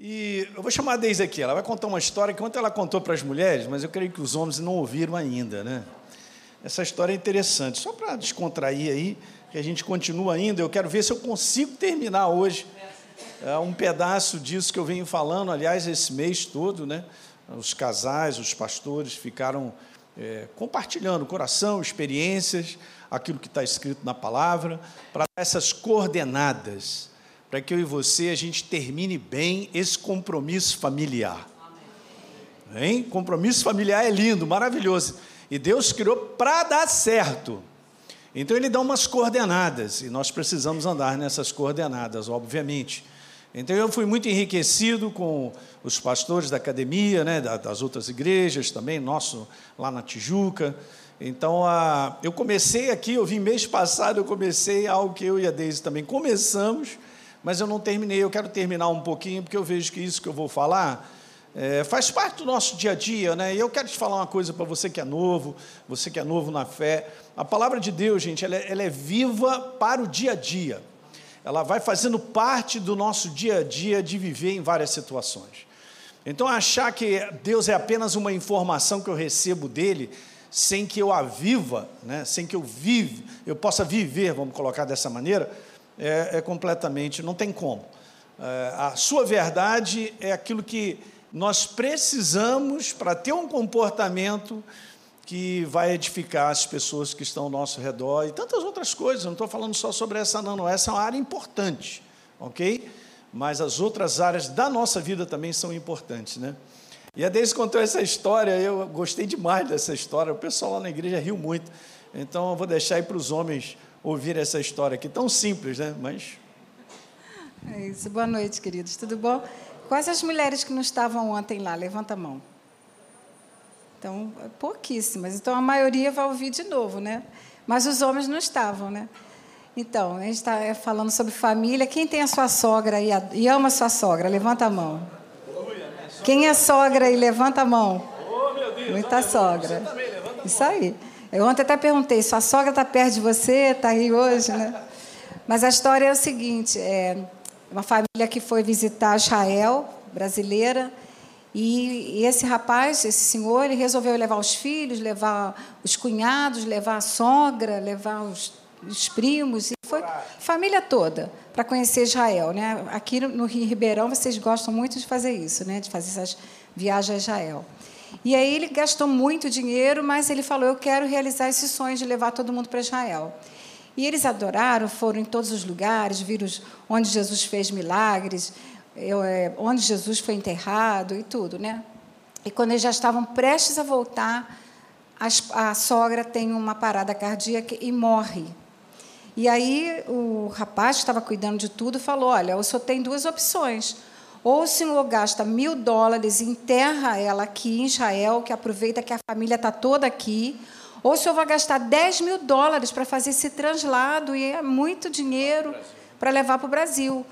E eu vou chamar a Deise aqui, ela vai contar uma história que ontem ela contou para as mulheres, mas eu creio que os homens não ouviram ainda, né? Essa história é interessante, só para descontrair aí, que a gente continua ainda, eu quero ver se eu consigo terminar hoje é, um pedaço disso que eu venho falando, aliás, esse mês todo, né? Os casais, os pastores ficaram é, compartilhando coração, experiências, aquilo que está escrito na palavra, para essas coordenadas para que eu e você a gente termine bem esse compromisso familiar. Hein? Compromisso familiar é lindo, maravilhoso. E Deus criou para dar certo. Então ele dá umas coordenadas e nós precisamos andar nessas coordenadas, obviamente. Então eu fui muito enriquecido com os pastores da academia, né, das outras igrejas também, nosso lá na Tijuca. Então a, eu comecei aqui, eu vim mês passado, eu comecei algo que eu e a Deise também começamos mas eu não terminei. Eu quero terminar um pouquinho, porque eu vejo que isso que eu vou falar é, faz parte do nosso dia a dia, né? E eu quero te falar uma coisa para você que é novo, você que é novo na fé. A palavra de Deus, gente, ela é, ela é viva para o dia a dia. Ela vai fazendo parte do nosso dia a dia de viver em várias situações. Então, achar que Deus é apenas uma informação que eu recebo dele, sem que eu a viva, né? sem que eu vive, eu possa viver, vamos colocar dessa maneira, é, é completamente, não tem como. É, a sua verdade é aquilo que nós precisamos para ter um comportamento que vai edificar as pessoas que estão ao nosso redor e tantas outras coisas. Não estou falando só sobre essa, não, não. Essa é uma área importante, ok? Mas as outras áreas da nossa vida também são importantes, né? E a Deise contou essa história, eu gostei demais dessa história, o pessoal lá na igreja riu muito. Então eu vou deixar aí para os homens ouvir essa história aqui, tão simples, né? Mas. É isso. Boa noite, queridos. Tudo bom? Quais as mulheres que não estavam ontem lá? Levanta a mão. Então, pouquíssimas. Então, a maioria vai ouvir de novo, né? Mas os homens não estavam, né? Então, a gente está é, falando sobre família. Quem tem a sua sogra e, a, e ama a sua sogra? Levanta a mão. Quem é sogra e levanta a mão? Muita sogra. Isso aí. Eu ontem até perguntei, sua sogra está perto de você, está aí hoje, né? Mas a história é o seguinte, é uma família que foi visitar Israel, brasileira, e, e esse rapaz, esse senhor, ele resolveu levar os filhos, levar os cunhados, levar a sogra, levar os, os primos, e foi família toda para conhecer Israel. Né? Aqui no Rio Ribeirão, vocês gostam muito de fazer isso, né? de fazer essas viagens a Israel. E aí ele gastou muito dinheiro, mas ele falou: Eu quero realizar esse sonho de levar todo mundo para Israel. E eles adoraram, foram em todos os lugares, viram onde Jesus fez milagres, é, onde Jesus foi enterrado e tudo, né? E quando eles já estavam prestes a voltar, a sogra tem uma parada cardíaca e morre. E aí o rapaz que estava cuidando de tudo falou: Olha, eu só tenho duas opções ou o senhor gasta mil dólares e enterra ela aqui em Israel, que aproveita que a família está toda aqui, ou o senhor vai gastar 10 mil dólares para fazer esse translado, e é muito dinheiro para levar para o Brasil.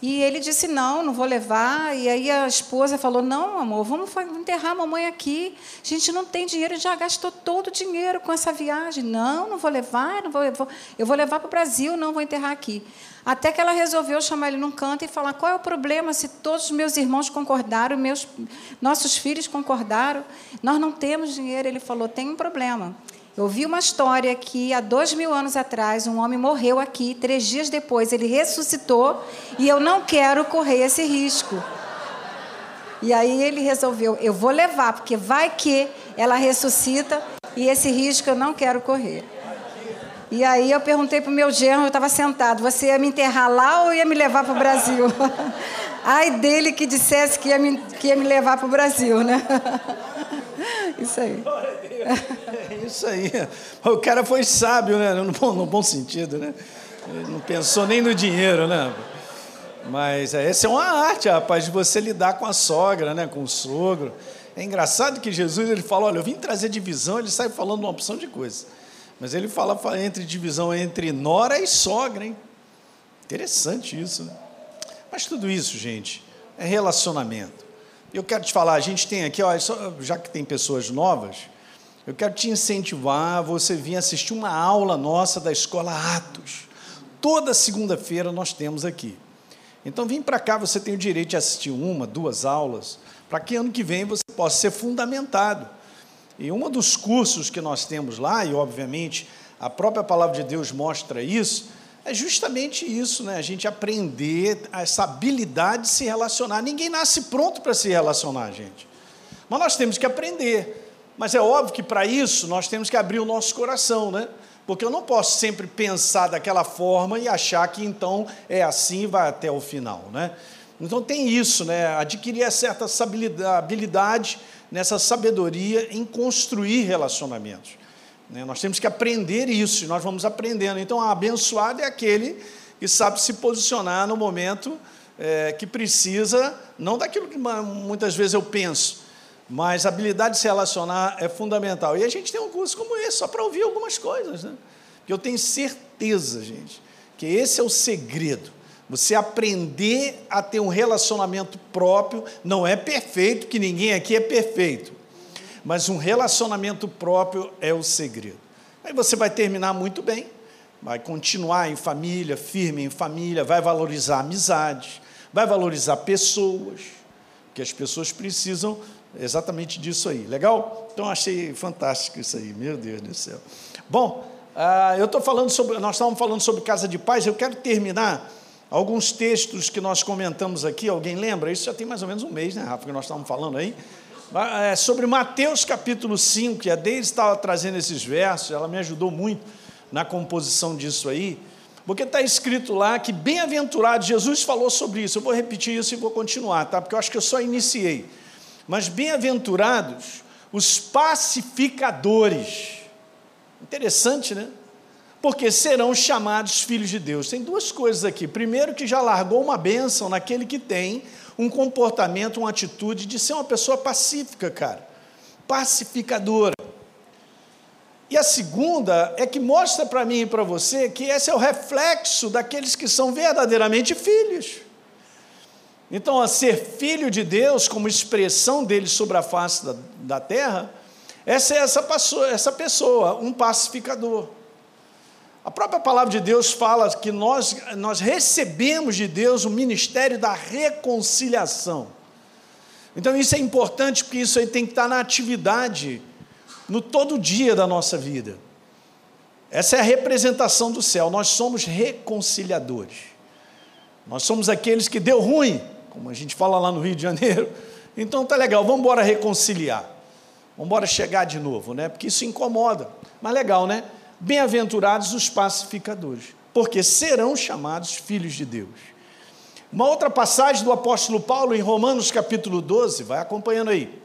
E ele disse: Não, não vou levar. E aí a esposa falou: Não, amor, vamos enterrar a mamãe aqui. A gente não tem dinheiro, já gastou todo o dinheiro com essa viagem. Não, não vou levar, não vou, eu vou levar para o Brasil, não vou enterrar aqui. Até que ela resolveu chamar ele num canto e falar: qual é o problema se todos os meus irmãos concordaram, meus, nossos filhos concordaram, nós não temos dinheiro? Ele falou: tem um problema. Eu ouvi uma história que há dois mil anos atrás um homem morreu aqui, três dias depois ele ressuscitou e eu não quero correr esse risco. E aí ele resolveu: eu vou levar, porque vai que ela ressuscita e esse risco eu não quero correr. E aí eu perguntei para o meu genro, eu estava sentado, você ia me enterrar lá ou ia me levar para o Brasil? Ai dele que dissesse que ia me, que ia me levar para o Brasil, né? Isso aí. É isso aí. O cara foi sábio, né? No bom, no bom sentido, né? Ele não pensou nem no dinheiro, né? Mas é, essa é uma arte, rapaz, de você lidar com a sogra, né? Com o sogro. É engraçado que Jesus ele fala, olha, eu vim trazer divisão, ele sai falando uma opção de coisas. Mas ele fala entre divisão entre nora e sogra, hein? Interessante isso. Né? Mas tudo isso, gente, é relacionamento. Eu quero te falar, a gente tem aqui, ó, já que tem pessoas novas, eu quero te incentivar você vir assistir uma aula nossa da escola Atos. Toda segunda-feira nós temos aqui. Então, vem para cá, você tem o direito de assistir uma, duas aulas, para que ano que vem você possa ser fundamentado. E um dos cursos que nós temos lá, e obviamente a própria palavra de Deus mostra isso, é justamente isso, né? A gente aprender essa habilidade de se relacionar. Ninguém nasce pronto para se relacionar, gente. Mas nós temos que aprender. Mas é óbvio que para isso nós temos que abrir o nosso coração, né? Porque eu não posso sempre pensar daquela forma e achar que então é assim e vai até o final, né? Então tem isso, né? Adquirir certa habilidade, nessa sabedoria em construir relacionamentos. Né? Nós temos que aprender isso, nós vamos aprendendo. Então, abençoado é aquele que sabe se posicionar no momento é, que precisa, não daquilo que muitas vezes eu penso, mas a habilidade de se relacionar é fundamental. E a gente tem um curso como esse, só para ouvir algumas coisas. Né? Eu tenho certeza, gente, que esse é o segredo. Você aprender a ter um relacionamento próprio, não é perfeito, que ninguém aqui é perfeito, mas um relacionamento próprio é o segredo. Aí você vai terminar muito bem, vai continuar em família, firme em família, vai valorizar amizades, vai valorizar pessoas, que as pessoas precisam exatamente disso aí. Legal? Então achei fantástico isso aí, meu Deus do céu. Bom, uh, eu estou falando sobre, nós estávamos falando sobre casa de paz, eu quero terminar alguns textos que nós comentamos aqui, alguém lembra? Isso já tem mais ou menos um mês, né, Rafa, que nós estávamos falando aí. É sobre Mateus capítulo 5, que a Deise estava trazendo esses versos, ela me ajudou muito na composição disso aí, porque está escrito lá que bem-aventurado, Jesus falou sobre isso, eu vou repetir isso e vou continuar, tá? porque eu acho que eu só iniciei mas bem-aventurados os pacificadores. Interessante, né? Porque serão chamados filhos de Deus. Tem duas coisas aqui. Primeiro, que já largou uma bênção naquele que tem um comportamento, uma atitude de ser uma pessoa pacífica, cara. Pacificadora. E a segunda é que mostra para mim e para você que esse é o reflexo daqueles que são verdadeiramente filhos. Então, a ser filho de Deus, como expressão dele sobre a face da, da terra, essa é essa essa pessoa, um pacificador. A própria palavra de Deus fala que nós, nós recebemos de Deus o ministério da reconciliação. Então, isso é importante porque isso aí tem que estar na atividade, no todo dia da nossa vida. Essa é a representação do céu. Nós somos reconciliadores. Nós somos aqueles que deu ruim, como a gente fala lá no Rio de Janeiro. Então tá legal, vamos embora reconciliar. Vamos embora chegar de novo, né? Porque isso incomoda. Mas legal, né? Bem-aventurados os pacificadores, porque serão chamados filhos de Deus. Uma outra passagem do apóstolo Paulo em Romanos capítulo 12, vai acompanhando aí.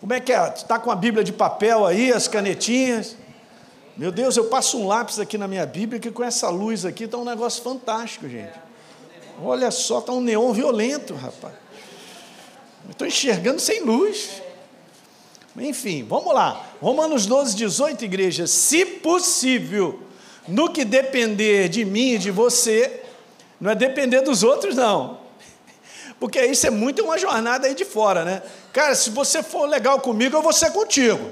Como é que é? Está com a Bíblia de papel aí, as canetinhas? Meu Deus, eu passo um lápis aqui na minha Bíblia que com essa luz aqui está um negócio fantástico, gente. Olha só, está um neon violento, rapaz. Estou enxergando sem luz. Enfim, vamos lá. Romanos 12, 18, igreja. Se possível, no que depender de mim e de você, não é depender dos outros, não. Porque isso é muito uma jornada aí de fora, né? Cara, se você for legal comigo, eu vou ser contigo.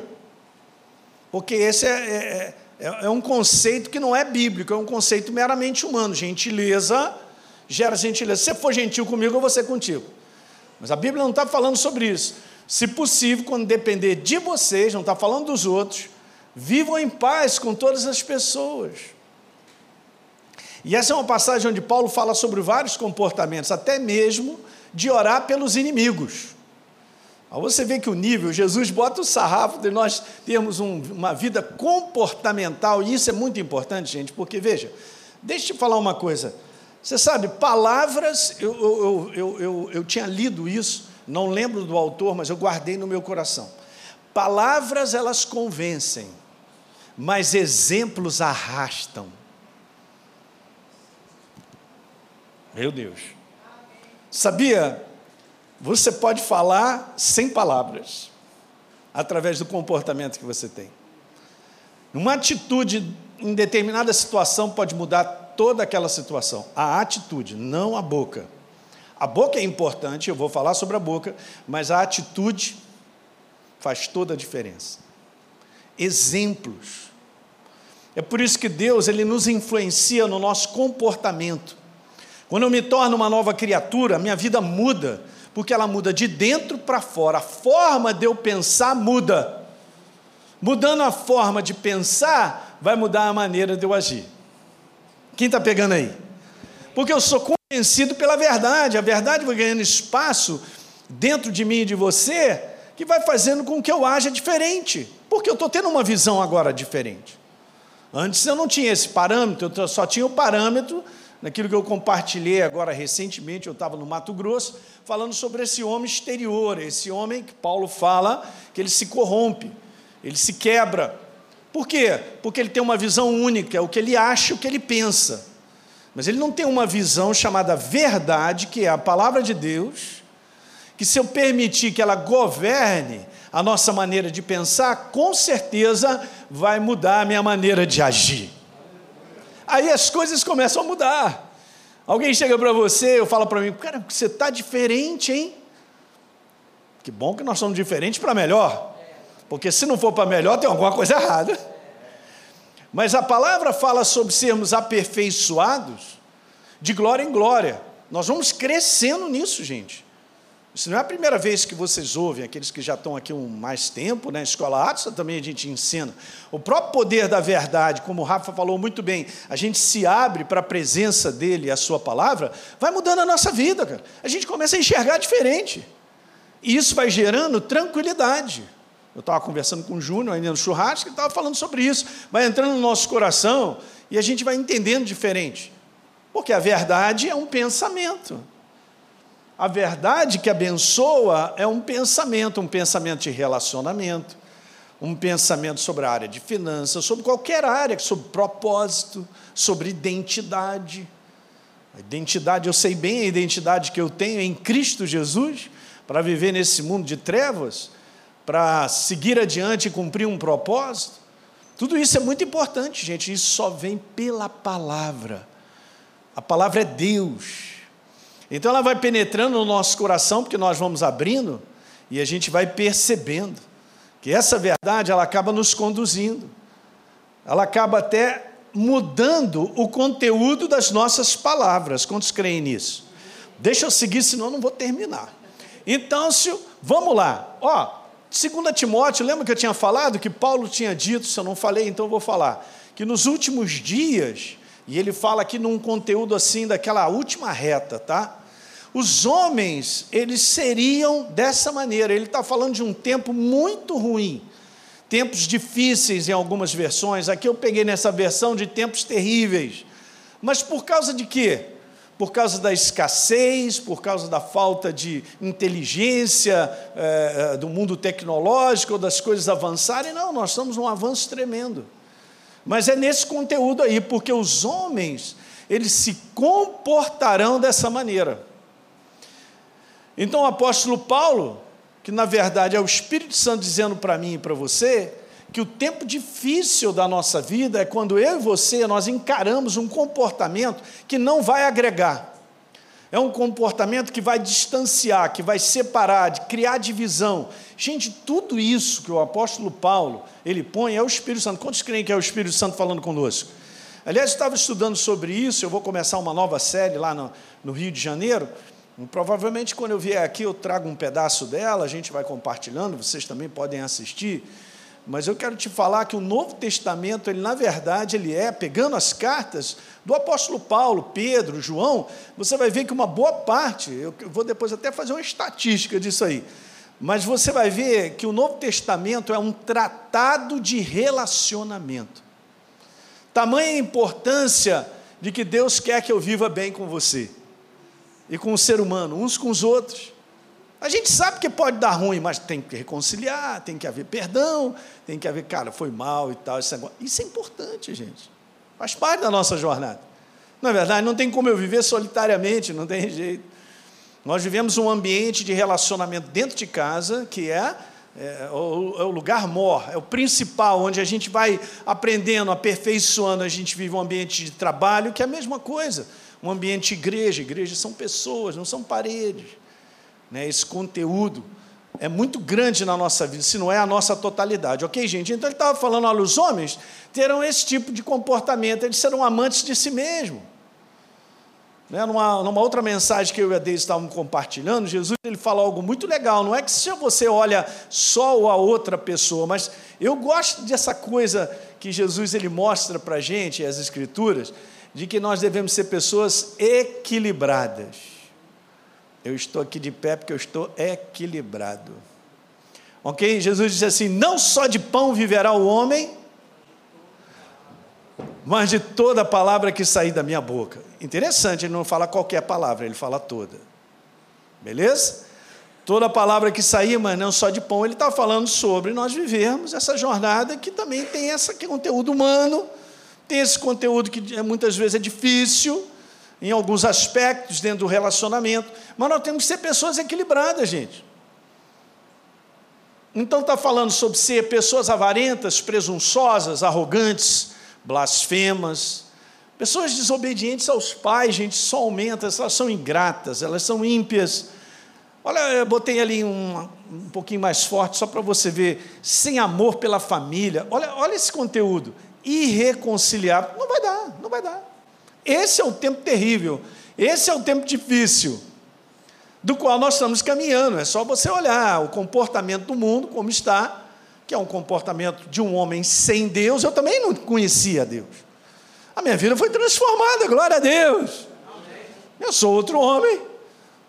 Porque esse é, é, é, é um conceito que não é bíblico, é um conceito meramente humano. Gentileza gera gentileza. Se você for gentil comigo, eu vou ser contigo. Mas a Bíblia não está falando sobre isso. Se possível, quando depender de vocês, não está falando dos outros, vivam em paz com todas as pessoas. E essa é uma passagem onde Paulo fala sobre vários comportamentos, até mesmo de orar pelos inimigos. Aí você vê que o nível, Jesus bota o sarrafo de nós termos um, uma vida comportamental, e isso é muito importante, gente, porque veja, deixa eu te falar uma coisa. Você sabe, palavras, eu, eu, eu, eu, eu tinha lido isso, não lembro do autor, mas eu guardei no meu coração. Palavras elas convencem, mas exemplos arrastam. Meu Deus. Sabia? Você pode falar sem palavras, através do comportamento que você tem. Uma atitude em determinada situação pode mudar toda aquela situação. A atitude, não a boca. A boca é importante, eu vou falar sobre a boca, mas a atitude faz toda a diferença. Exemplos. É por isso que Deus ele nos influencia no nosso comportamento. Quando eu me torno uma nova criatura, minha vida muda, porque ela muda de dentro para fora. A forma de eu pensar muda. Mudando a forma de pensar, vai mudar a maneira de eu agir. Quem está pegando aí? Porque eu sou convencido pela verdade, a verdade vai ganhando espaço dentro de mim e de você, que vai fazendo com que eu haja diferente, porque eu estou tendo uma visão agora diferente. Antes eu não tinha esse parâmetro, eu só tinha o parâmetro naquilo que eu compartilhei agora recentemente, eu estava no Mato Grosso, falando sobre esse homem exterior, esse homem que Paulo fala que ele se corrompe, ele se quebra. Por quê? Porque ele tem uma visão única, é o que ele acha, o que ele pensa. Mas ele não tem uma visão chamada verdade, que é a palavra de Deus, que se eu permitir que ela governe a nossa maneira de pensar, com certeza vai mudar a minha maneira de agir. Aí as coisas começam a mudar. Alguém chega para você, eu falo para mim, cara, você está diferente, hein? Que bom que nós somos diferentes para melhor. Porque se não for para melhor, tem alguma coisa errada. Mas a palavra fala sobre sermos aperfeiçoados de glória em glória. Nós vamos crescendo nisso, gente. Isso não é a primeira vez que vocês ouvem, aqueles que já estão aqui um mais tempo, na né? escola Atos também a gente ensina. O próprio poder da verdade, como o Rafa falou muito bem, a gente se abre para a presença dele e a sua palavra, vai mudando a nossa vida, cara. A gente começa a enxergar diferente. E isso vai gerando tranquilidade. Eu estava conversando com o Júnior ainda no churrasco, ele estava falando sobre isso. Vai entrando no nosso coração e a gente vai entendendo diferente. Porque a verdade é um pensamento. A verdade que abençoa é um pensamento, um pensamento de relacionamento, um pensamento sobre a área de finanças, sobre qualquer área, sobre propósito, sobre identidade. A identidade, eu sei bem a identidade que eu tenho em Cristo Jesus para viver nesse mundo de trevas, para seguir adiante e cumprir um propósito. Tudo isso é muito importante, gente. Isso só vem pela palavra. A palavra é Deus. Então ela vai penetrando no nosso coração, porque nós vamos abrindo e a gente vai percebendo que essa verdade ela acaba nos conduzindo. Ela acaba até mudando o conteúdo das nossas palavras. Quantos creem nisso? Deixa eu seguir, senão eu não vou terminar. Então, se, vamos lá. Ó, 2 Timóteo, lembra que eu tinha falado que Paulo tinha dito, se eu não falei, então vou falar, que nos últimos dias e ele fala aqui num conteúdo assim daquela última reta, tá? Os homens, eles seriam dessa maneira. Ele está falando de um tempo muito ruim, tempos difíceis em algumas versões. Aqui eu peguei nessa versão de tempos terríveis. Mas por causa de quê? Por causa da escassez, por causa da falta de inteligência é, do mundo tecnológico, das coisas avançarem. Não, nós estamos num avanço tremendo. Mas é nesse conteúdo aí, porque os homens, eles se comportarão dessa maneira. Então o apóstolo Paulo, que na verdade é o Espírito Santo dizendo para mim e para você, que o tempo difícil da nossa vida é quando eu e você nós encaramos um comportamento que não vai agregar. É um comportamento que vai distanciar, que vai separar, de criar divisão. Gente, tudo isso que o apóstolo Paulo ele põe é o Espírito Santo. Quantos creem que é o Espírito Santo falando conosco? Aliás, eu estava estudando sobre isso, eu vou começar uma nova série lá no, no Rio de Janeiro. Provavelmente, quando eu vier aqui, eu trago um pedaço dela, a gente vai compartilhando, vocês também podem assistir. Mas eu quero te falar que o Novo Testamento, ele na verdade, ele é, pegando as cartas do apóstolo Paulo, Pedro, João, você vai ver que uma boa parte, eu vou depois até fazer uma estatística disso aí, mas você vai ver que o Novo Testamento é um tratado de relacionamento. Tamanha importância de que Deus quer que eu viva bem com você e com o ser humano, uns com os outros. A gente sabe que pode dar ruim, mas tem que reconciliar, tem que haver perdão, tem que haver, cara, foi mal e tal. Isso é, isso é importante, gente. Faz parte da nossa jornada. Na é verdade, não tem como eu viver solitariamente, não tem jeito. Nós vivemos um ambiente de relacionamento dentro de casa que é, é, o, é o lugar mor, é o principal, onde a gente vai aprendendo, aperfeiçoando. A gente vive um ambiente de trabalho que é a mesma coisa. Um ambiente de igreja. São pessoas, não são paredes né, esse conteúdo é muito grande na nossa vida, se não é a nossa totalidade, ok, gente? Então ele estava falando, olha, os homens terão esse tipo de comportamento, eles serão amantes de si mesmo. Né? Numa, numa outra mensagem que eu e a Deise estavam compartilhando, Jesus ele fala algo muito legal. Não é que se você olha só a outra pessoa, mas eu gosto dessa coisa que Jesus ele mostra para a gente, as Escrituras, de que nós devemos ser pessoas equilibradas. Eu estou aqui de pé porque eu estou equilibrado. Ok? Jesus disse assim: Não só de pão viverá o homem, mas de toda palavra que sair da minha boca. Interessante, ele não fala qualquer palavra, ele fala toda. Beleza? Toda palavra que sair, mas não só de pão, ele está falando sobre nós vivermos essa jornada que também tem esse conteúdo humano, tem esse conteúdo que muitas vezes é difícil, em alguns aspectos dentro do relacionamento, mas nós temos que ser pessoas equilibradas, gente. Então está falando sobre ser pessoas avarentas, presunçosas, arrogantes, blasfemas, pessoas desobedientes aos pais, gente, só aumenta, elas são ingratas, elas são ímpias. Olha, eu botei ali um, um pouquinho mais forte, só para você ver, sem amor pela família. Olha, olha esse conteúdo, irreconciliável. Não vai dar, não vai dar. Esse é o tempo terrível, esse é o tempo difícil, do qual nós estamos caminhando. É só você olhar o comportamento do mundo, como está, que é um comportamento de um homem sem Deus, eu também não conhecia Deus. A minha vida foi transformada, glória a Deus. Eu sou outro homem,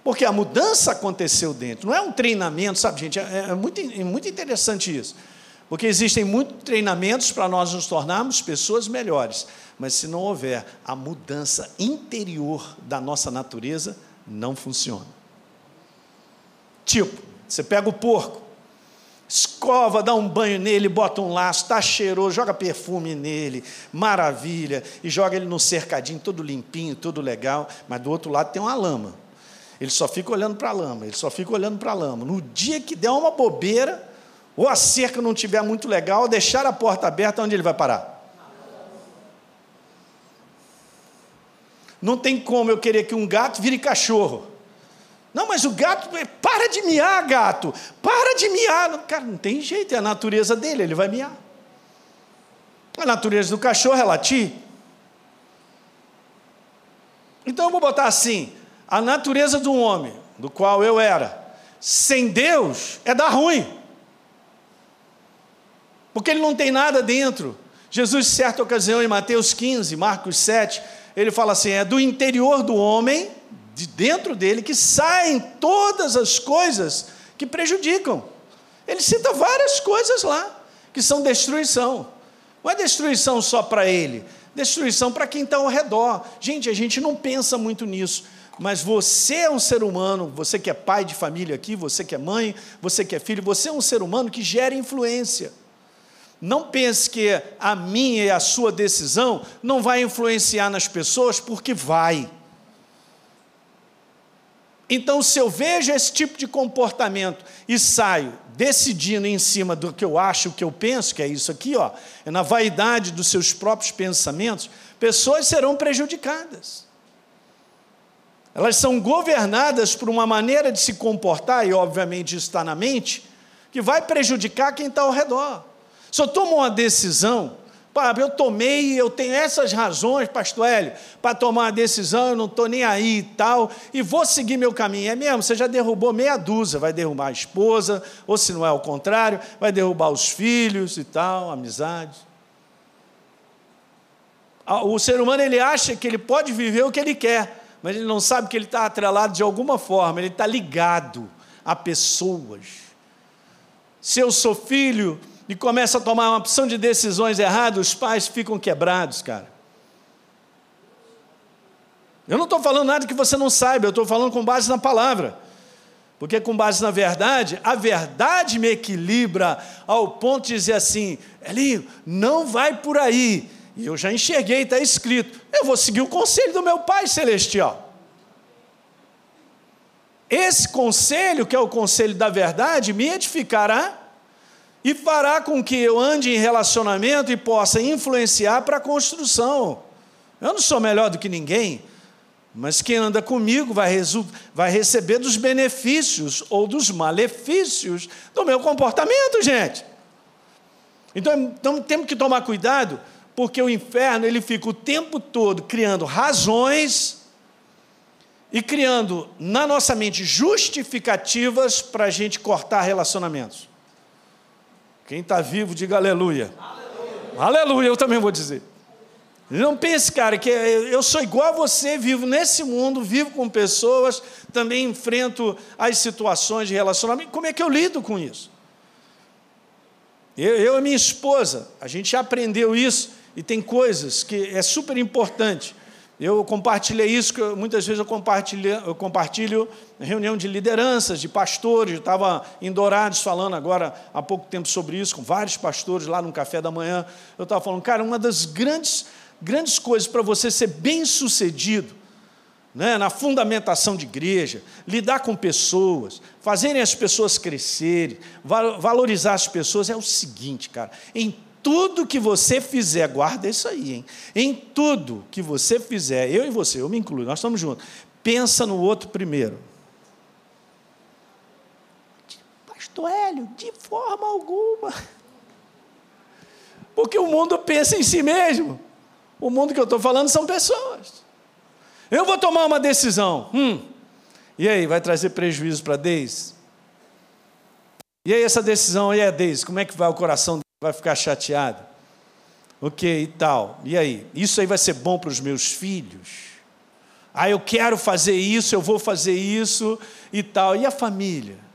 porque a mudança aconteceu dentro. Não é um treinamento, sabe, gente? É, é muito, é muito interessante isso. Porque existem muitos treinamentos para nós nos tornarmos pessoas melhores. Mas se não houver a mudança interior da nossa natureza, não funciona. Tipo, você pega o porco, escova, dá um banho nele, bota um laço, está cheiroso, joga perfume nele, maravilha, e joga ele no cercadinho, todo limpinho, todo legal, mas do outro lado tem uma lama. Ele só fica olhando para a lama, ele só fica olhando para a lama. No dia que der uma bobeira, ou a cerca não estiver muito legal, deixar a porta aberta, onde ele vai parar? Não tem como eu querer que um gato vire cachorro. Não, mas o gato, para de miar, gato, para de miar. Cara, não tem jeito, é a natureza dele, ele vai miar. A natureza do cachorro é latir. Então eu vou botar assim: a natureza do homem, do qual eu era, sem Deus, é dar ruim. Porque ele não tem nada dentro. Jesus, certa ocasião, em Mateus 15, Marcos 7, ele fala assim: é do interior do homem de dentro dele que saem todas as coisas que prejudicam. Ele cita várias coisas lá que são destruição. Não é destruição só para ele, destruição para quem está ao redor. Gente, a gente não pensa muito nisso. Mas você é um ser humano, você que é pai de família aqui, você que é mãe, você que é filho, você é um ser humano que gera influência. Não pense que a minha e a sua decisão não vai influenciar nas pessoas, porque vai. Então, se eu vejo esse tipo de comportamento e saio decidindo em cima do que eu acho, o que eu penso, que é isso aqui, ó, é na vaidade dos seus próprios pensamentos, pessoas serão prejudicadas. Elas são governadas por uma maneira de se comportar, e obviamente isso está na mente, que vai prejudicar quem está ao redor. Se eu tomo uma decisão eu tomei, eu tenho essas razões, pastor Hélio, para tomar uma decisão, eu não estou nem aí e tal, e vou seguir meu caminho. É mesmo, você já derrubou meia dúzia, vai derrubar a esposa, ou se não é o contrário, vai derrubar os filhos e tal, amizade. O ser humano ele acha que ele pode viver o que ele quer, mas ele não sabe que ele está atrelado de alguma forma, ele está ligado a pessoas. Se eu sou filho, e começa a tomar uma opção de decisões erradas, os pais ficam quebrados, cara. Eu não estou falando nada que você não saiba, eu estou falando com base na palavra. Porque com base na verdade, a verdade me equilibra ao ponto de dizer assim, Elinho, não vai por aí. E eu já enxerguei, está escrito. Eu vou seguir o conselho do meu Pai Celestial. Esse conselho, que é o conselho da verdade, me edificará e fará com que eu ande em relacionamento e possa influenciar para a construção. Eu não sou melhor do que ninguém, mas quem anda comigo vai, vai receber dos benefícios ou dos malefícios do meu comportamento, gente. Então, então temos que tomar cuidado, porque o inferno ele fica o tempo todo criando razões e criando na nossa mente justificativas para a gente cortar relacionamentos. Quem está vivo, diga aleluia. aleluia. Aleluia, eu também vou dizer. Não pense, cara, que eu sou igual a você, vivo nesse mundo, vivo com pessoas, também enfrento as situações de relacionamento. Como é que eu lido com isso? Eu, eu e minha esposa, a gente aprendeu isso e tem coisas que é super importante. Eu compartilhei isso, que muitas vezes eu compartilho, eu compartilho reunião de lideranças, de pastores. Eu estava em Dourados falando agora há pouco tempo sobre isso, com vários pastores lá no café da manhã. Eu estava falando, cara, uma das grandes grandes coisas para você ser bem sucedido né, na fundamentação de igreja, lidar com pessoas, fazerem as pessoas crescerem, valorizar as pessoas, é o seguinte, cara, em tudo que você fizer, guarda isso aí, hein? Em tudo que você fizer, eu e você, eu me incluo, nós estamos juntos, pensa no outro primeiro. Pastor Hélio, de forma alguma. Porque o mundo pensa em si mesmo. O mundo que eu estou falando são pessoas. Eu vou tomar uma decisão. Hum. E aí, vai trazer prejuízo para Deise? E aí, essa decisão, e a Deise, como é que vai o coração Vai ficar chateado? Ok, e tal. E aí? Isso aí vai ser bom para os meus filhos? Ah, eu quero fazer isso, eu vou fazer isso e tal. E a família?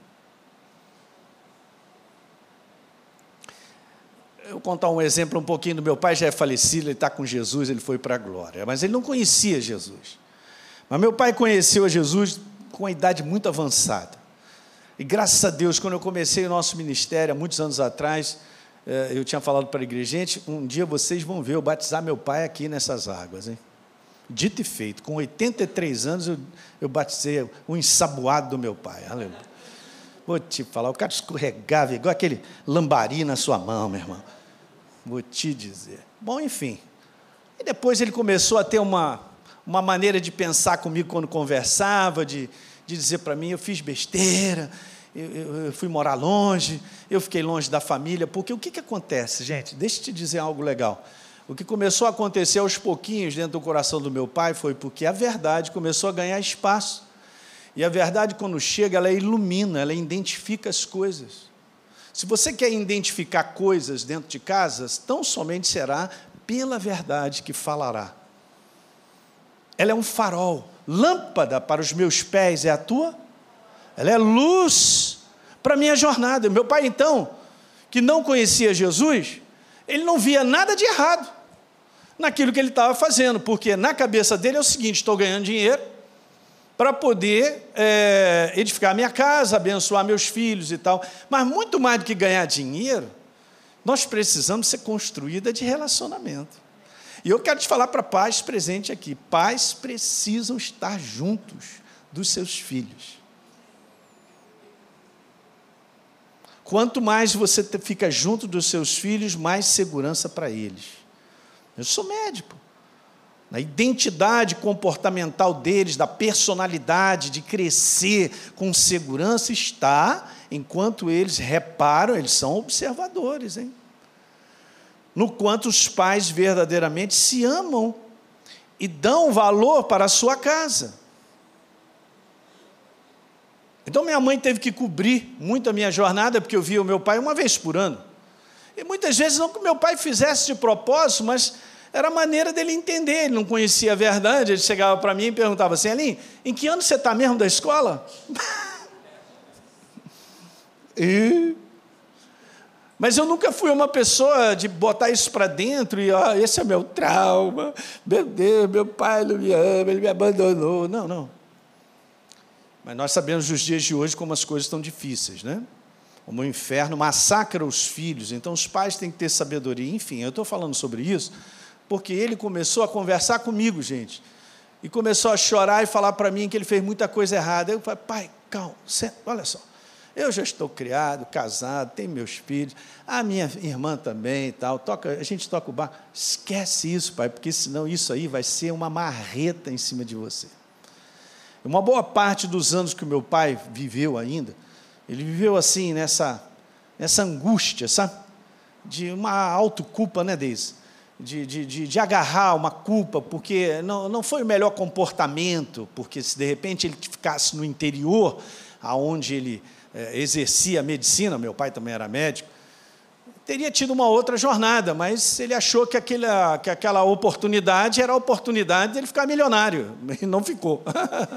eu vou contar um exemplo um pouquinho do meu pai, já é falecido, ele está com Jesus, ele foi para a glória, mas ele não conhecia Jesus. Mas meu pai conheceu a Jesus com uma idade muito avançada. E graças a Deus, quando eu comecei o nosso ministério, há muitos anos atrás, eu tinha falado para a igreja, gente, um dia vocês vão ver eu batizar meu pai aqui nessas águas. Hein? Dito e feito, com 83 anos eu, eu batizei o ensaboado do meu pai. Aleluia. Vou te falar, o cara escorregava igual aquele lambari na sua mão, meu irmão. Vou te dizer. Bom, enfim. E depois ele começou a ter uma, uma maneira de pensar comigo quando conversava, de, de dizer para mim: eu fiz besteira, eu, eu, fui morar longe, eu fiquei longe da família. Porque o que, que acontece, gente? Deixa eu te dizer algo legal. O que começou a acontecer aos pouquinhos dentro do coração do meu pai foi porque a verdade começou a ganhar espaço. E a verdade, quando chega, ela ilumina, ela identifica as coisas. Se você quer identificar coisas dentro de casas, tão somente será pela verdade que falará. Ela é um farol, lâmpada para os meus pés é a tua, ela é luz para a minha jornada. Meu pai, então, que não conhecia Jesus, ele não via nada de errado naquilo que ele estava fazendo, porque na cabeça dele é o seguinte: estou ganhando dinheiro, para poder é, edificar minha casa, abençoar meus filhos e tal. Mas muito mais do que ganhar dinheiro, nós precisamos ser construída de relacionamento. E eu quero te falar para pais presentes aqui: pais precisam estar juntos dos seus filhos. Quanto mais você fica junto dos seus filhos, mais segurança para eles. Eu sou médico na identidade comportamental deles, da personalidade, de crescer com segurança, está enquanto eles reparam, eles são observadores, hein? No quanto os pais verdadeiramente se amam e dão valor para a sua casa. Então minha mãe teve que cobrir muito a minha jornada, porque eu via o meu pai uma vez por ano. E muitas vezes não que meu pai fizesse de propósito, mas era a maneira dele entender, ele não conhecia a verdade, ele chegava para mim e perguntava assim, Aline, em que ano você está mesmo da escola? e... Mas eu nunca fui uma pessoa de botar isso para dentro e, ó, esse é meu trauma, meu Deus, meu pai não me ama, ele me abandonou. Não, não. Mas nós sabemos nos dias de hoje como as coisas estão difíceis, né? Como o inferno massacra os filhos, então os pais têm que ter sabedoria. Enfim, eu estou falando sobre isso porque ele começou a conversar comigo, gente, e começou a chorar e falar para mim que ele fez muita coisa errada. Eu falei, pai, calma, olha só, eu já estou criado, casado, tenho meus filhos, a minha irmã também e tal, toca, a gente toca o bar. Esquece isso, pai, porque senão isso aí vai ser uma marreta em cima de você. Uma boa parte dos anos que o meu pai viveu ainda, ele viveu assim, nessa, nessa angústia, sabe? De uma autoculpa, né, Deise? de, de, de, de, agarrar uma culpa, porque não, não foi o melhor comportamento, porque se de repente ele ficasse no interior, aonde ele é, exercia a medicina, meu pai também era médico, teria tido uma outra jornada, mas ele achou que aquela, que aquela oportunidade era a oportunidade de ele ficar milionário, e não ficou.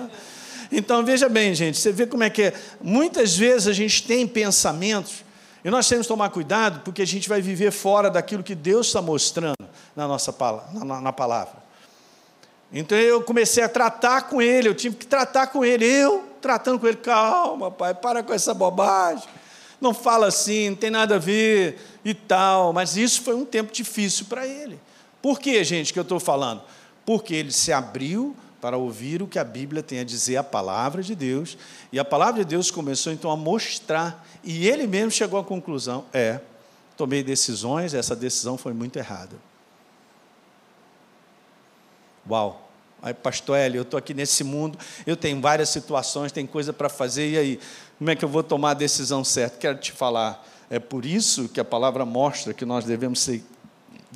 então, veja bem, gente, você vê como é que é. Muitas vezes a gente tem pensamentos, e nós temos que tomar cuidado, porque a gente vai viver fora daquilo que Deus está mostrando na nossa na, na palavra. Então eu comecei a tratar com ele, eu tive que tratar com ele, eu tratando com ele, calma, pai, para com essa bobagem não fala assim, não tem nada a ver e tal. Mas isso foi um tempo difícil para ele. Por que, gente, que eu estou falando? Porque ele se abriu para ouvir o que a Bíblia tem a dizer, a palavra de Deus, e a palavra de Deus começou então a mostrar, e ele mesmo chegou à conclusão: é, tomei decisões, essa decisão foi muito errada. Uau! Aí, pastor Hélio, eu estou aqui nesse mundo, eu tenho várias situações, tem coisa para fazer, e aí? Como é que eu vou tomar a decisão certa? Quero te falar, é por isso que a palavra mostra que nós devemos ser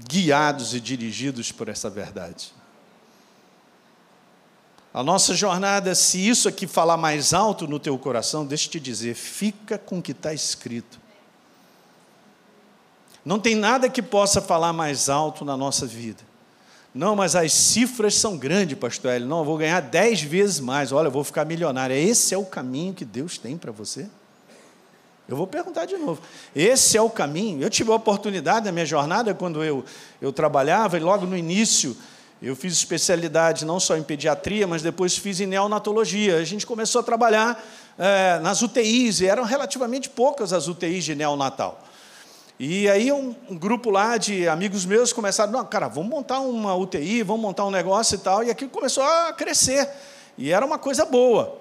guiados e dirigidos por essa verdade. A nossa jornada, se isso aqui falar mais alto no teu coração, deixa eu te dizer, fica com o que está escrito. Não tem nada que possa falar mais alto na nossa vida. Não, mas as cifras são grandes, pastor. Não, eu vou ganhar dez vezes mais. Olha, eu vou ficar milionário. Esse é o caminho que Deus tem para você? Eu vou perguntar de novo. Esse é o caminho? Eu tive a oportunidade na minha jornada, quando eu, eu trabalhava, e logo no início eu fiz especialidade não só em pediatria, mas depois fiz em neonatologia. A gente começou a trabalhar é, nas UTIs, e eram relativamente poucas as UTIs de neonatal. E aí um, um, grupo lá de amigos meus começaram, não, cara, vamos montar uma UTI, vamos montar um negócio e tal, e aquilo começou a crescer, e era uma coisa boa.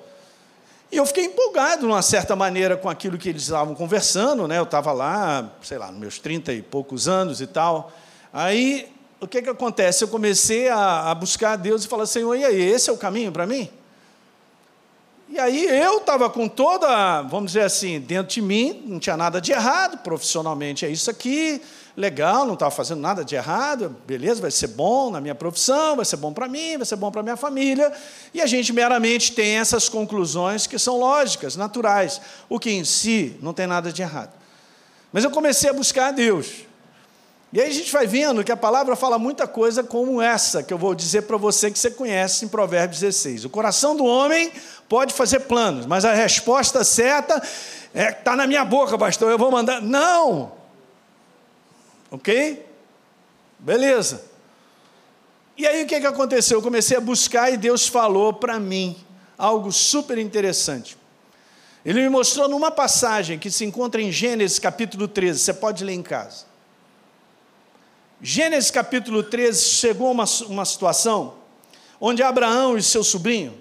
E eu fiquei empolgado, de uma certa maneira, com aquilo que eles estavam conversando, né? eu estava lá, sei lá, nos meus trinta e poucos anos e tal. Aí, o que, que acontece? Eu comecei a, a buscar a Deus e falar, Senhor, e aí, esse é o caminho para mim? E aí eu estava com toda, vamos dizer assim, dentro de mim, não tinha nada de errado, profissionalmente é isso aqui, legal, não estava fazendo nada de errado, beleza, vai ser bom na minha profissão, vai ser bom para mim, vai ser bom para minha família. E a gente meramente tem essas conclusões que são lógicas, naturais, o que em si não tem nada de errado. Mas eu comecei a buscar a Deus. E aí a gente vai vendo que a palavra fala muita coisa como essa, que eu vou dizer para você que você conhece em Provérbios 16. O coração do homem pode fazer planos, mas a resposta certa é está na minha boca, pastor, eu vou mandar. Não! Ok? Beleza. E aí o que, que aconteceu? Eu comecei a buscar e Deus falou para mim algo super interessante. Ele me mostrou numa passagem que se encontra em Gênesis capítulo 13, você pode ler em casa. Gênesis capítulo 13 chegou uma, uma situação onde Abraão e seu sobrinho,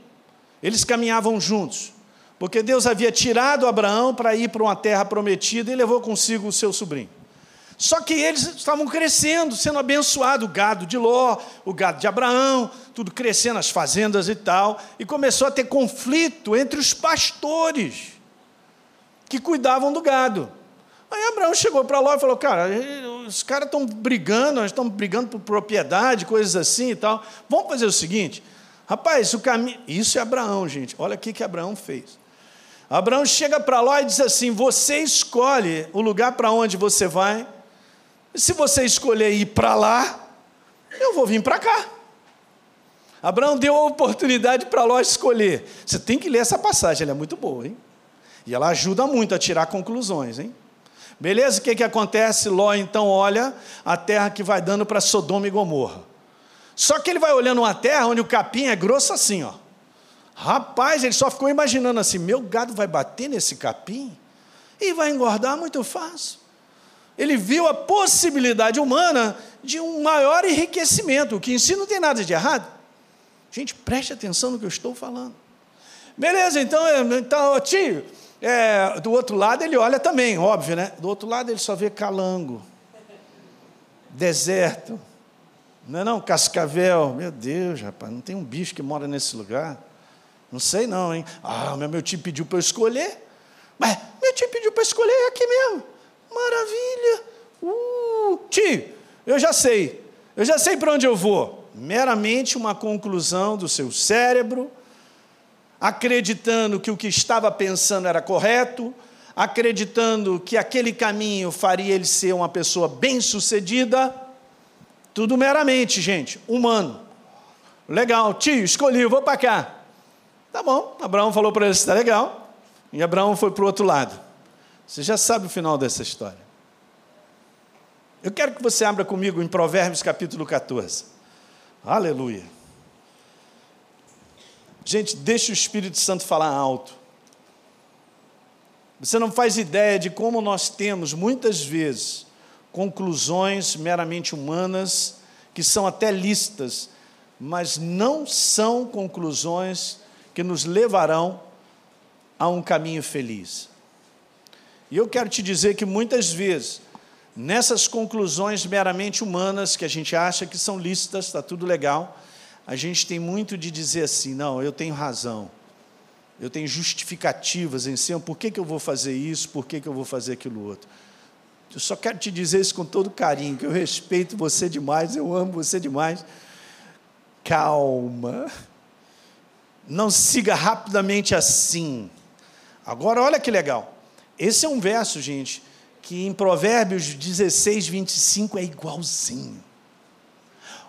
eles caminhavam juntos, porque Deus havia tirado Abraão para ir para uma terra prometida e levou consigo o seu sobrinho. Só que eles estavam crescendo, sendo abençoados, o gado de Ló, o gado de Abraão, tudo crescendo, as fazendas e tal, e começou a ter conflito entre os pastores que cuidavam do gado. Aí Abraão chegou para Ló e falou: Cara, os caras estão brigando, nós estamos brigando por propriedade, coisas assim e tal. Vamos fazer o seguinte, rapaz, o caminho. Isso é Abraão, gente. Olha o que Abraão fez. Abraão chega para Ló e diz assim: Você escolhe o lugar para onde você vai. Se você escolher ir para lá, eu vou vir para cá. Abraão deu a oportunidade para Ló escolher. Você tem que ler essa passagem, ela é muito boa, hein? E ela ajuda muito a tirar conclusões, hein? Beleza? O que, que acontece? Ló então olha a terra que vai dando para Sodoma e Gomorra. Só que ele vai olhando uma terra onde o capim é grosso assim, ó. Rapaz, ele só ficou imaginando assim: meu gado vai bater nesse capim e vai engordar muito fácil. Ele viu a possibilidade humana de um maior enriquecimento, o que em si não tem nada de errado. Gente, preste atenção no que eu estou falando. Beleza, então, então tio, é, do outro lado ele olha também, óbvio, né? Do outro lado ele só vê calango, deserto, não é não? Cascavel, meu Deus, rapaz, não tem um bicho que mora nesse lugar. Não sei não, hein? Ah, meu tio pediu para eu escolher. Mas meu tio pediu para escolher aqui mesmo. Maravilha. Uh, tio, eu já sei. Eu já sei para onde eu vou. Meramente uma conclusão do seu cérebro, acreditando que o que estava pensando era correto, acreditando que aquele caminho faria ele ser uma pessoa bem-sucedida. Tudo meramente, gente, humano. Legal, tio, escolhi, vou para cá. Tá bom, Abraão falou para ele: está legal. E Abraão foi para o outro lado. Você já sabe o final dessa história. Eu quero que você abra comigo em Provérbios capítulo 14. Aleluia. Gente, deixa o Espírito Santo falar alto. Você não faz ideia de como nós temos, muitas vezes, conclusões meramente humanas, que são até listas, mas não são conclusões que nos levarão a um caminho feliz. E eu quero te dizer que muitas vezes, nessas conclusões meramente humanas, que a gente acha que são listas, está tudo legal, a gente tem muito de dizer assim: não, eu tenho razão, eu tenho justificativas em cima, por que, que eu vou fazer isso, por que, que eu vou fazer aquilo outro. Eu só quero te dizer isso com todo carinho, que eu respeito você demais, eu amo você demais. Calma, não siga rapidamente assim. Agora, olha que legal. Esse é um verso, gente, que em Provérbios 16, 25 é igualzinho.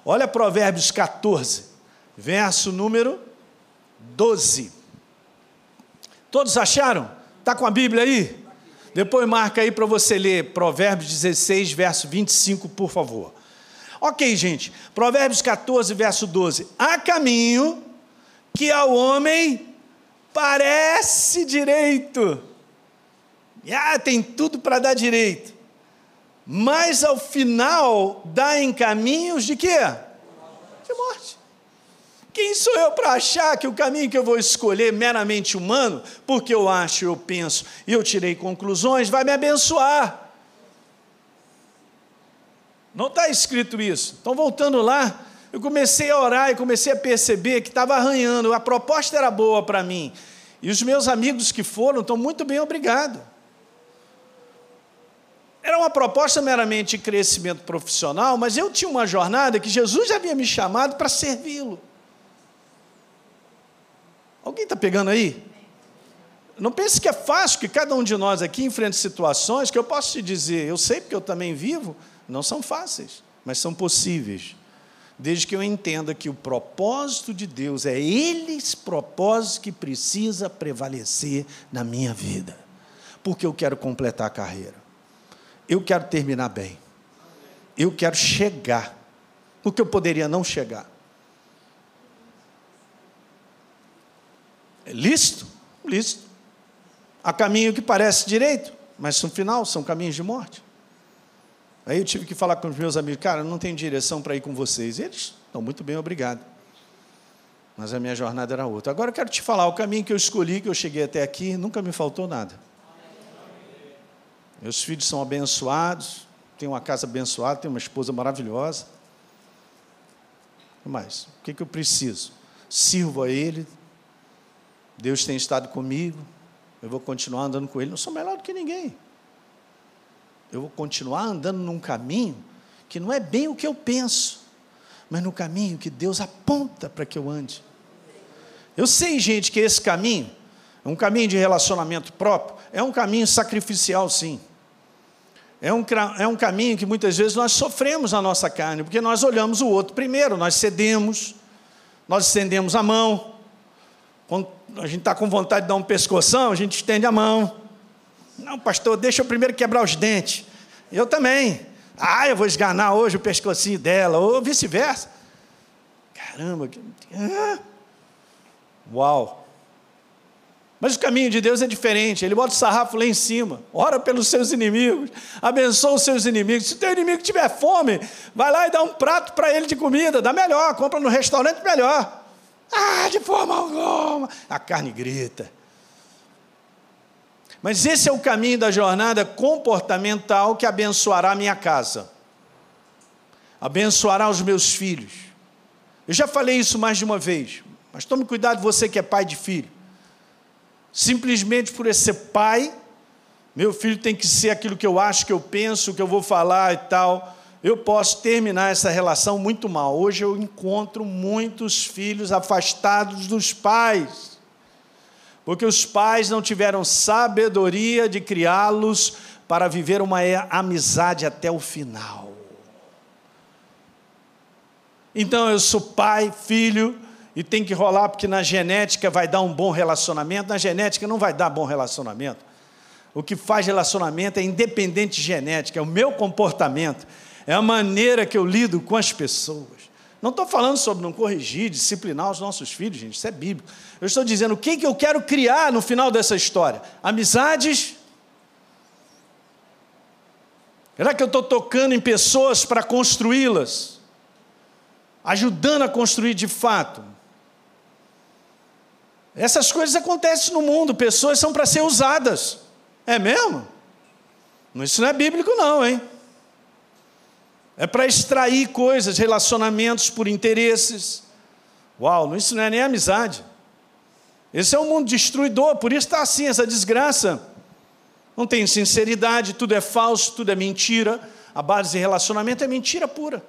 Olha Provérbios 14, verso número 12. Todos acharam? Está com a Bíblia aí? Depois marca aí para você ler Provérbios 16, verso 25, por favor. Ok, gente. Provérbios 14, verso 12. Há caminho que ao homem parece direito, ah, tem tudo para dar direito. Mas ao final dá em caminhos de quê? Quem sou eu para achar que o caminho que eu vou escolher meramente humano, porque eu acho, eu penso e eu tirei conclusões, vai me abençoar? Não está escrito isso. Então, voltando lá, eu comecei a orar e comecei a perceber que estava arranhando, a proposta era boa para mim. E os meus amigos que foram estão muito bem, obrigado. Era uma proposta meramente de crescimento profissional, mas eu tinha uma jornada que Jesus havia me chamado para servi-lo. Alguém está pegando aí? Não pense que é fácil, que cada um de nós aqui enfrenta situações que eu posso te dizer, eu sei porque eu também vivo, não são fáceis, mas são possíveis. Desde que eu entenda que o propósito de Deus é esse propósito que precisa prevalecer na minha vida, porque eu quero completar a carreira. Eu quero terminar bem. Eu quero chegar. O que eu poderia não chegar. É lícito? Lícito. Há caminho que parece direito, mas no final são caminhos de morte. Aí eu tive que falar com os meus amigos, cara, não tenho direção para ir com vocês. Eles estão muito bem, obrigado. Mas a minha jornada era outra. Agora eu quero te falar, o caminho que eu escolhi, que eu cheguei até aqui, nunca me faltou nada. Meus filhos são abençoados, tenho uma casa abençoada, tenho uma esposa maravilhosa. O mais? O que, que eu preciso? Sirvo a Ele. Deus tem estado comigo. Eu vou continuar andando com Ele. Não sou melhor do que ninguém. Eu vou continuar andando num caminho que não é bem o que eu penso, mas no caminho que Deus aponta para que eu ande. Eu sei, gente, que esse caminho é um caminho de relacionamento próprio, é um caminho sacrificial, sim. É um, é um caminho que muitas vezes nós sofremos na nossa carne, porque nós olhamos o outro primeiro, nós cedemos, nós estendemos a mão. Quando a gente está com vontade de dar um pescoção, a gente estende a mão. Não, pastor, deixa eu primeiro quebrar os dentes. Eu também. Ah, eu vou esganar hoje o pescocinho dela, ou vice-versa. Caramba. Ah. uau! Mas o caminho de Deus é diferente. Ele bota o sarrafo lá em cima, ora pelos seus inimigos, abençoa os seus inimigos. Se teu inimigo tiver fome, vai lá e dá um prato para ele de comida, dá melhor, compra no restaurante melhor. Ah, de forma alguma. A carne grita. Mas esse é o caminho da jornada comportamental que abençoará a minha casa, abençoará os meus filhos. Eu já falei isso mais de uma vez, mas tome cuidado, você que é pai de filho simplesmente por ser pai, meu filho tem que ser aquilo que eu acho, que eu penso, que eu vou falar e tal. Eu posso terminar essa relação muito mal. Hoje eu encontro muitos filhos afastados dos pais, porque os pais não tiveram sabedoria de criá-los para viver uma amizade até o final. Então eu sou pai, filho, e tem que rolar porque na genética vai dar um bom relacionamento, na genética não vai dar bom relacionamento. O que faz relacionamento é independente de genética, é o meu comportamento, é a maneira que eu lido com as pessoas. Não estou falando sobre não corrigir, disciplinar os nossos filhos, gente, isso é bíblico. Eu estou dizendo o que, que eu quero criar no final dessa história: amizades. Será que eu estou tocando em pessoas para construí-las? Ajudando a construir de fato? Essas coisas acontecem no mundo, pessoas são para ser usadas. É mesmo? Isso não é bíblico, não, hein? É para extrair coisas, relacionamentos por interesses. Uau, isso não é nem amizade. Esse é um mundo destruidor, por isso está assim, essa desgraça. Não tem sinceridade, tudo é falso, tudo é mentira. A base de relacionamento é mentira pura.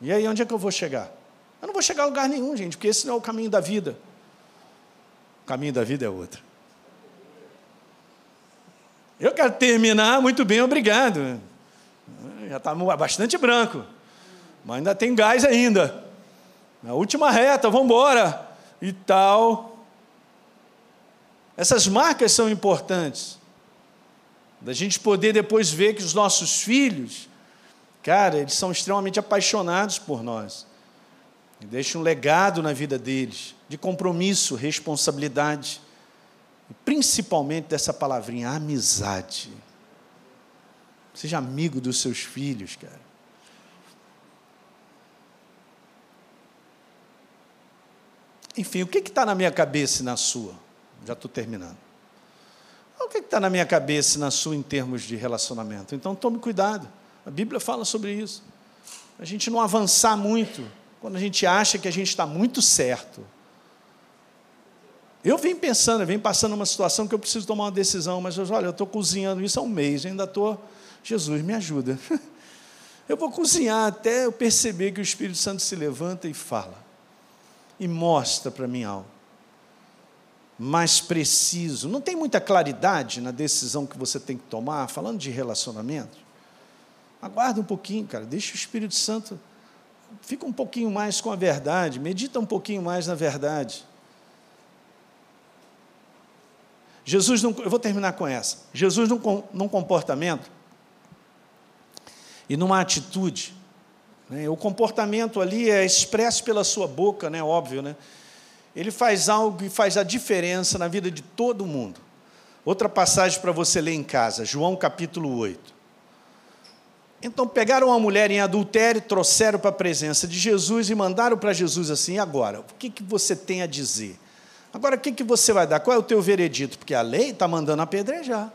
E aí, onde é que eu vou chegar? Eu não vou chegar a lugar nenhum, gente, porque esse não é o caminho da vida. O caminho da vida é outro. Eu quero terminar muito bem, obrigado. Já está bastante branco, mas ainda tem gás ainda. Na última reta, vamos embora e tal. Essas marcas são importantes. Da gente poder depois ver que os nossos filhos, cara, eles são extremamente apaixonados por nós. E deixa um legado na vida deles, de compromisso, responsabilidade, e principalmente dessa palavrinha, amizade. Seja amigo dos seus filhos, cara. Enfim, o que está na minha cabeça e na sua? Já estou terminando. O que está na minha cabeça e na sua em termos de relacionamento? Então tome cuidado. A Bíblia fala sobre isso. A gente não avançar muito quando a gente acha que a gente está muito certo. Eu venho pensando, eu venho passando uma situação que eu preciso tomar uma decisão, mas olha, eu estou cozinhando isso há um mês, ainda estou. Jesus, me ajuda. Eu vou cozinhar até eu perceber que o Espírito Santo se levanta e fala, e mostra para mim algo mais preciso. Não tem muita claridade na decisão que você tem que tomar, falando de relacionamento. Aguarda um pouquinho, cara, deixa o Espírito Santo fica um pouquinho mais com a verdade, medita um pouquinho mais na verdade. Jesus, não, eu vou terminar com essa. Jesus, num, num comportamento e numa atitude, né, o comportamento ali é expresso pela sua boca, né, óbvio, né? Ele faz algo que faz a diferença na vida de todo mundo. Outra passagem para você ler em casa, João capítulo 8. Então pegaram uma mulher em adultério, trouxeram para a presença de Jesus e mandaram para Jesus assim: agora, o que, que você tem a dizer? Agora, o que, que você vai dar? Qual é o teu veredito? Porque a lei está mandando apedrejar.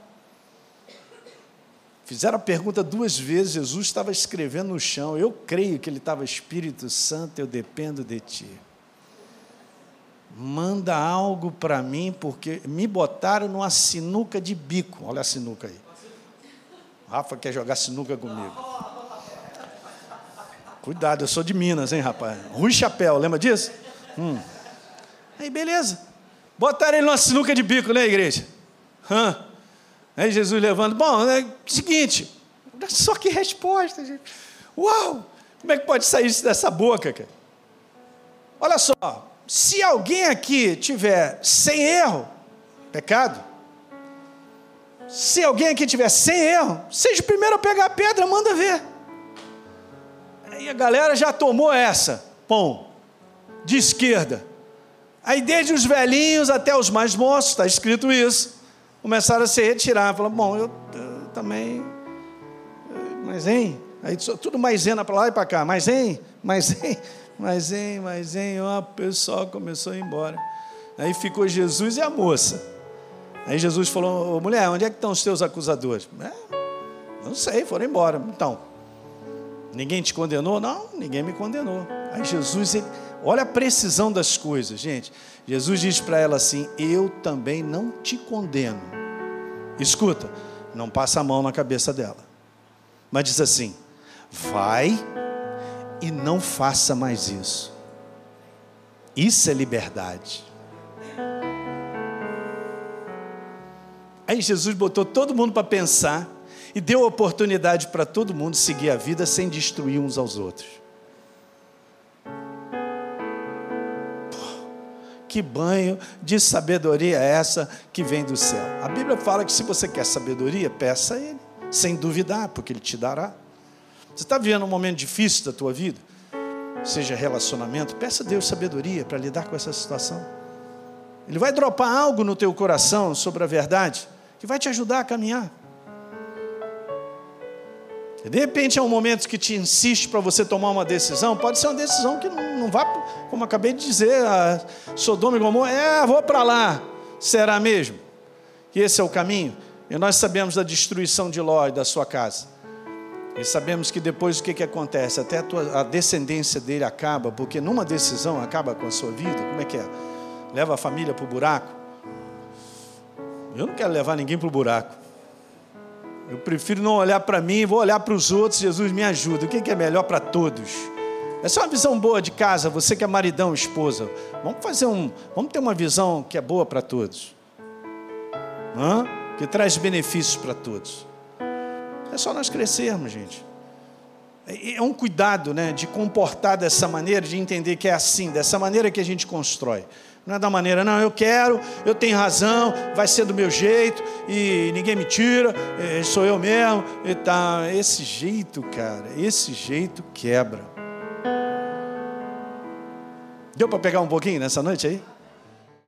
Fizeram a pergunta duas vezes, Jesus estava escrevendo no chão. Eu creio que ele estava, Espírito Santo, eu dependo de ti. Manda algo para mim, porque me botaram numa sinuca de bico. Olha a sinuca aí. Rafa quer jogar sinuca comigo. Cuidado, eu sou de Minas, hein, rapaz? Rui Chapéu, lembra disso? Hum. Aí, beleza. Botaram ele numa sinuca de bico, né, igreja? Hã? Aí Jesus levando. Bom, é o seguinte. Só que resposta, gente. Uau! Como é que pode sair isso dessa boca, cara? Olha só. Se alguém aqui tiver sem erro, pecado, se alguém aqui tiver sem erro, seja o primeiro a pegar a pedra, manda ver. Aí a galera já tomou essa, pão, de esquerda. Aí desde os velhinhos até os mais moços, está escrito isso, começaram a se retirar. Falaram, bom, eu, eu também, mas hein? Aí tudo maisena para lá e para cá, mas hein? Mas hein? Mas hein? Mas hein? Ó, o pessoal começou a ir embora. Aí ficou Jesus e a moça. Aí Jesus falou: mulher, onde é que estão os teus acusadores? É, não sei, foram embora. Então, ninguém te condenou? Não, ninguém me condenou. Aí Jesus, ele, olha a precisão das coisas, gente. Jesus diz para ela assim: Eu também não te condeno. Escuta, não passa a mão na cabeça dela. Mas diz assim: vai e não faça mais isso. Isso é liberdade. Aí Jesus botou todo mundo para pensar e deu oportunidade para todo mundo seguir a vida sem destruir uns aos outros. Que banho de sabedoria é essa que vem do céu? A Bíblia fala que se você quer sabedoria, peça a Ele, sem duvidar, porque Ele te dará. Você está vivendo um momento difícil da tua vida? Seja relacionamento, peça a Deus sabedoria para lidar com essa situação. Ele vai dropar algo no teu coração sobre a verdade que vai te ajudar a caminhar. De repente é um momento que te insiste para você tomar uma decisão, pode ser uma decisão que não, não vá, como acabei de dizer, a Sodoma e Gomorra, é, vou para lá. Será mesmo? E esse é o caminho? E nós sabemos da destruição de Ló e da sua casa. E sabemos que depois o que, que acontece? Até a, tua, a descendência dele acaba, porque numa decisão acaba com a sua vida. Como é que é? Leva a família para o buraco. Eu não quero levar ninguém para o buraco. Eu prefiro não olhar para mim, vou olhar para os outros. Jesus me ajuda. O que é melhor para todos? Essa é uma visão boa de casa. Você que é maridão, esposa, vamos fazer um, vamos ter uma visão que é boa para todos, Hã? que traz benefícios para todos. É só nós crescermos, gente. É, é um cuidado, né, de comportar dessa maneira, de entender que é assim, dessa maneira que a gente constrói. Não é da maneira, não, eu quero, eu tenho razão, vai ser do meu jeito e ninguém me tira, é, sou eu mesmo e tá. Esse jeito, cara, esse jeito quebra. Deu para pegar um pouquinho nessa noite aí?